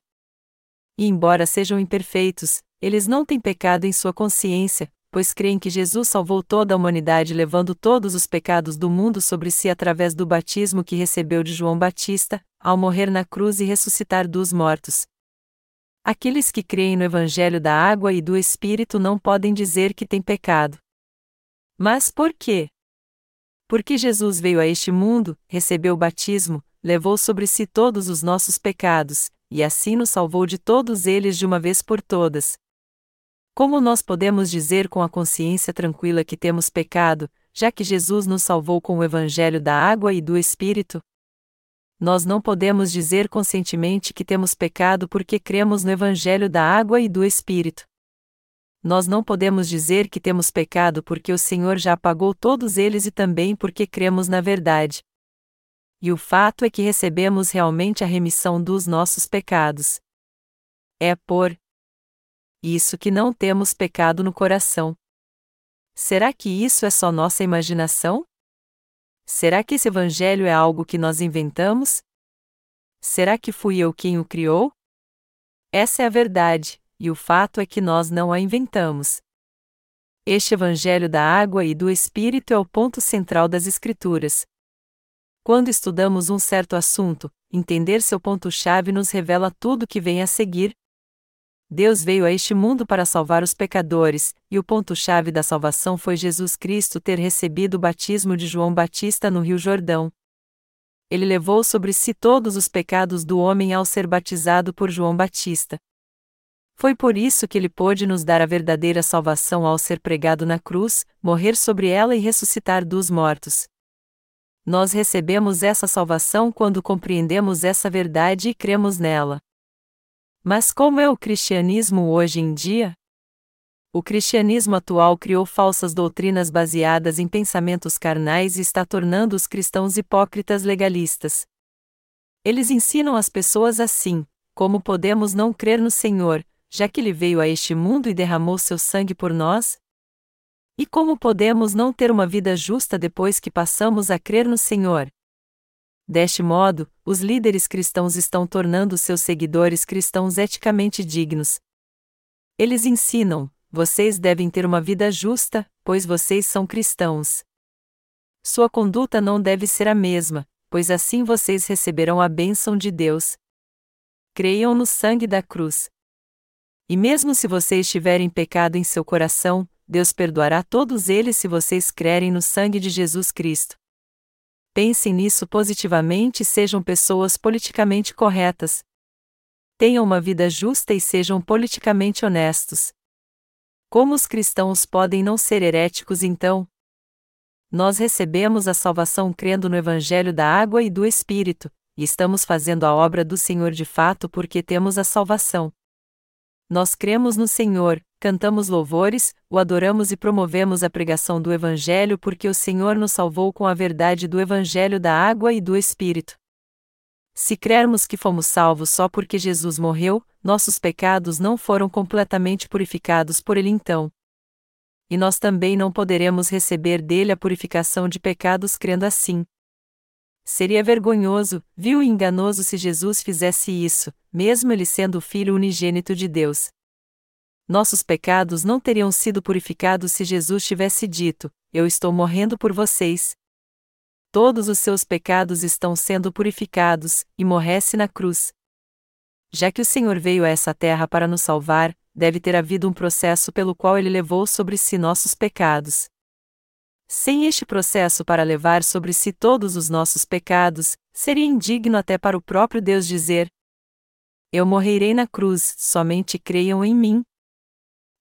E embora sejam imperfeitos, eles não têm pecado em sua consciência, pois creem que Jesus salvou toda a humanidade levando todos os pecados do mundo sobre si através do batismo que recebeu de João Batista, ao morrer na cruz e ressuscitar dos mortos. Aqueles que creem no Evangelho da água e do Espírito não podem dizer que têm pecado. Mas por quê? Porque Jesus veio a este mundo, recebeu o batismo, levou sobre si todos os nossos pecados, e assim nos salvou de todos eles de uma vez por todas. Como nós podemos dizer com a consciência tranquila que temos pecado, já que Jesus nos salvou com o Evangelho da água e do Espírito? Nós não podemos dizer conscientemente que temos pecado porque cremos no Evangelho da água e do Espírito. Nós não podemos dizer que temos pecado porque o Senhor já apagou todos eles e também porque cremos na verdade. E o fato é que recebemos realmente a remissão dos nossos pecados. É por isso que não temos pecado no coração. Será que isso é só nossa imaginação? Será que esse evangelho é algo que nós inventamos? Será que fui eu quem o criou? Essa é a verdade, e o fato é que nós não a inventamos. Este evangelho da água e do espírito é o ponto central das Escrituras. Quando estudamos um certo assunto, entender seu ponto-chave nos revela tudo o que vem a seguir, Deus veio a este mundo para salvar os pecadores, e o ponto-chave da salvação foi Jesus Cristo ter recebido o batismo de João Batista no Rio Jordão. Ele levou sobre si todos os pecados do homem ao ser batizado por João Batista. Foi por isso que ele pôde nos dar a verdadeira salvação ao ser pregado na cruz, morrer sobre ela e ressuscitar dos mortos. Nós recebemos essa salvação quando compreendemos essa verdade e cremos nela. Mas como é o cristianismo hoje em dia? O cristianismo atual criou falsas doutrinas baseadas em pensamentos carnais e está tornando os cristãos hipócritas legalistas. Eles ensinam as pessoas assim: como podemos não crer no Senhor, já que ele veio a este mundo e derramou seu sangue por nós? E como podemos não ter uma vida justa depois que passamos a crer no Senhor? Deste modo, os líderes cristãos estão tornando seus seguidores cristãos eticamente dignos. Eles ensinam: vocês devem ter uma vida justa, pois vocês são cristãos. Sua conduta não deve ser a mesma, pois assim vocês receberão a bênção de Deus. Creiam no sangue da cruz. E mesmo se vocês tiverem pecado em seu coração, Deus perdoará todos eles se vocês crerem no sangue de Jesus Cristo. Pensem nisso positivamente e sejam pessoas politicamente corretas. Tenham uma vida justa e sejam politicamente honestos. Como os cristãos podem não ser heréticos então? Nós recebemos a salvação crendo no Evangelho da Água e do Espírito, e estamos fazendo a obra do Senhor de fato porque temos a salvação. Nós cremos no Senhor, cantamos louvores, o adoramos e promovemos a pregação do Evangelho porque o Senhor nos salvou com a verdade do Evangelho da água e do Espírito. Se crermos que fomos salvos só porque Jesus morreu, nossos pecados não foram completamente purificados por ele então. E nós também não poderemos receber dele a purificação de pecados crendo assim. Seria vergonhoso, vil e enganoso se Jesus fizesse isso, mesmo ele sendo o Filho unigênito de Deus nossos pecados não teriam sido purificados se Jesus tivesse dito: Eu estou morrendo por vocês. Todos os seus pecados estão sendo purificados, e morresse na cruz. Já que o Senhor veio a essa terra para nos salvar, deve ter havido um processo pelo qual ele levou sobre si nossos pecados. Sem este processo para levar sobre si todos os nossos pecados, seria indigno até para o próprio Deus dizer: Eu morrerei na cruz, somente creiam em mim.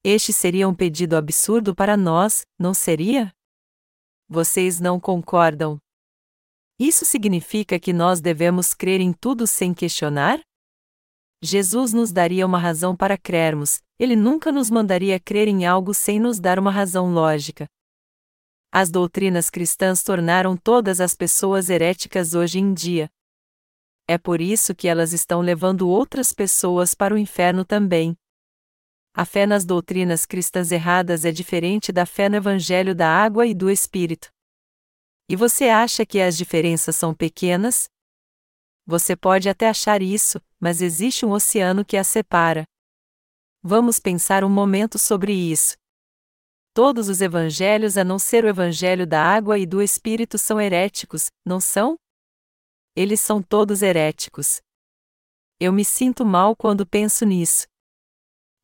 Este seria um pedido absurdo para nós, não seria? Vocês não concordam? Isso significa que nós devemos crer em tudo sem questionar? Jesus nos daria uma razão para crermos, ele nunca nos mandaria crer em algo sem nos dar uma razão lógica. As doutrinas cristãs tornaram todas as pessoas heréticas hoje em dia. É por isso que elas estão levando outras pessoas para o inferno também. A fé nas doutrinas cristãs erradas é diferente da fé no Evangelho da água e do Espírito. E você acha que as diferenças são pequenas? Você pode até achar isso, mas existe um oceano que as separa. Vamos pensar um momento sobre isso. Todos os evangelhos, a não ser o evangelho da água e do Espírito, são heréticos, não são? Eles são todos heréticos. Eu me sinto mal quando penso nisso.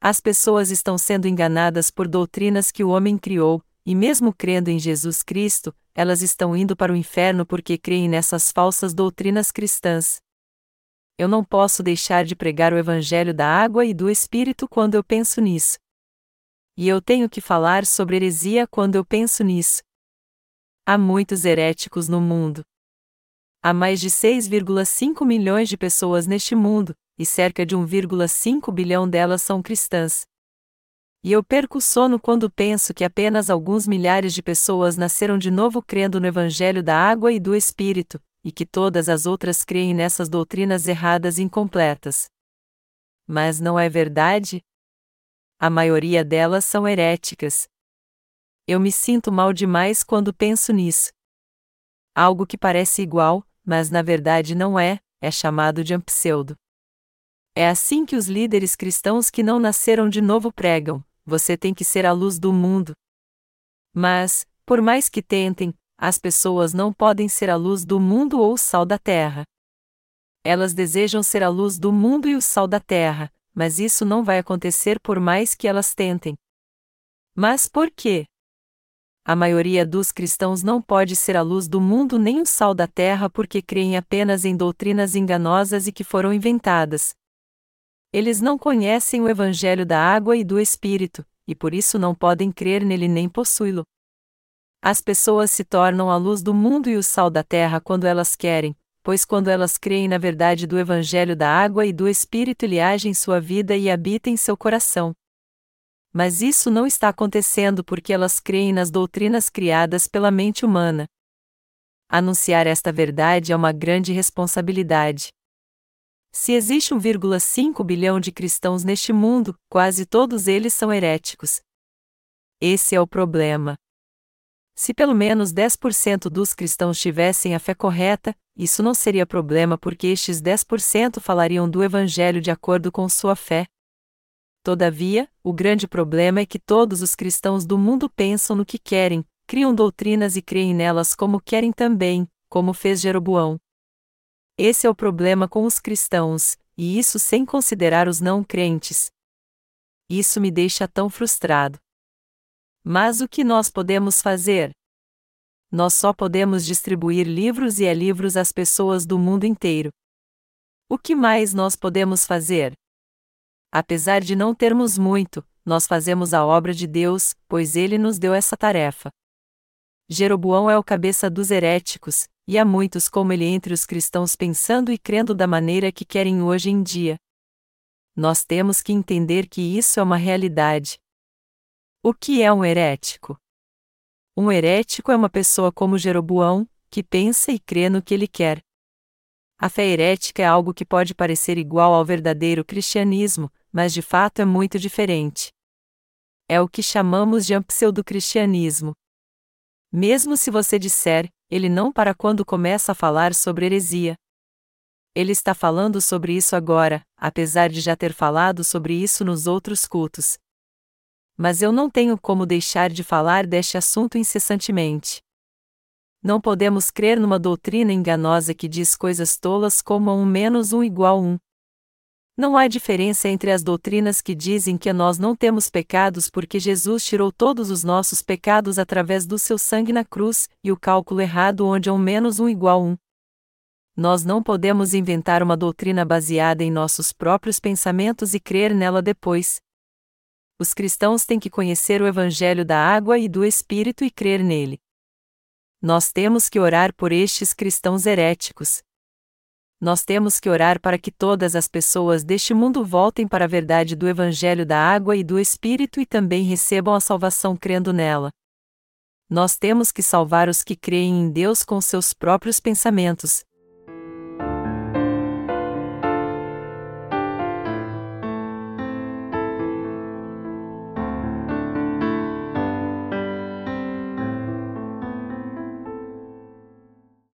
As pessoas estão sendo enganadas por doutrinas que o homem criou, e mesmo crendo em Jesus Cristo, elas estão indo para o inferno porque creem nessas falsas doutrinas cristãs. Eu não posso deixar de pregar o Evangelho da água e do Espírito quando eu penso nisso. E eu tenho que falar sobre heresia quando eu penso nisso. Há muitos heréticos no mundo. Há mais de 6,5 milhões de pessoas neste mundo, e cerca de 1,5 bilhão delas são cristãs. E eu perco o sono quando penso que apenas alguns milhares de pessoas nasceram de novo crendo no Evangelho da água e do Espírito, e que todas as outras creem nessas doutrinas erradas e incompletas. Mas não é verdade? A maioria delas são heréticas. Eu me sinto mal demais quando penso nisso. Algo que parece igual, mas na verdade não é, é chamado de ampseudo. É assim que os líderes cristãos que não nasceram de novo pregam: você tem que ser a luz do mundo. Mas, por mais que tentem, as pessoas não podem ser a luz do mundo ou o sal da terra. Elas desejam ser a luz do mundo e o sal da terra, mas isso não vai acontecer por mais que elas tentem. Mas por quê? A maioria dos cristãos não pode ser a luz do mundo nem o sal da terra porque creem apenas em doutrinas enganosas e que foram inventadas. Eles não conhecem o Evangelho da água e do Espírito, e por isso não podem crer nele nem possuí-lo. As pessoas se tornam a luz do mundo e o sal da terra quando elas querem, pois quando elas creem na verdade do Evangelho da água e do Espírito ele age em sua vida e habita em seu coração. Mas isso não está acontecendo porque elas creem nas doutrinas criadas pela mente humana. Anunciar esta verdade é uma grande responsabilidade. Se existe 1,5 bilhão de cristãos neste mundo, quase todos eles são heréticos. Esse é o problema. Se pelo menos 10% dos cristãos tivessem a fé correta, isso não seria problema porque estes 10% falariam do Evangelho de acordo com sua fé. Todavia, o grande problema é que todos os cristãos do mundo pensam no que querem, criam doutrinas e creem nelas como querem também, como fez Jeroboão. Esse é o problema com os cristãos, e isso sem considerar os não crentes. Isso me deixa tão frustrado. Mas o que nós podemos fazer? Nós só podemos distribuir livros e e-livros às pessoas do mundo inteiro. O que mais nós podemos fazer? Apesar de não termos muito, nós fazemos a obra de Deus, pois ele nos deu essa tarefa. Jeroboão é o cabeça dos heréticos, e há muitos como ele entre os cristãos pensando e crendo da maneira que querem hoje em dia. Nós temos que entender que isso é uma realidade. O que é um herético? Um herético é uma pessoa como Jeroboão, que pensa e crê no que ele quer. A fé herética é algo que pode parecer igual ao verdadeiro cristianismo, mas de fato é muito diferente. É o que chamamos de pseudo-cristianismo. Mesmo se você disser, ele não para quando começa a falar sobre heresia. Ele está falando sobre isso agora, apesar de já ter falado sobre isso nos outros cultos. Mas eu não tenho como deixar de falar deste assunto incessantemente. Não podemos crer numa doutrina enganosa que diz coisas tolas como um menos um igual um. Não há diferença entre as doutrinas que dizem que nós não temos pecados porque Jesus tirou todos os nossos pecados através do seu sangue na cruz, e o cálculo errado onde um menos um igual um. Nós não podemos inventar uma doutrina baseada em nossos próprios pensamentos e crer nela depois. Os cristãos têm que conhecer o Evangelho da água e do Espírito e crer nele. Nós temos que orar por estes cristãos heréticos. Nós temos que orar para que todas as pessoas deste mundo voltem para a verdade do Evangelho da água e do Espírito e também recebam a salvação crendo nela. Nós temos que salvar os que creem em Deus com seus próprios pensamentos,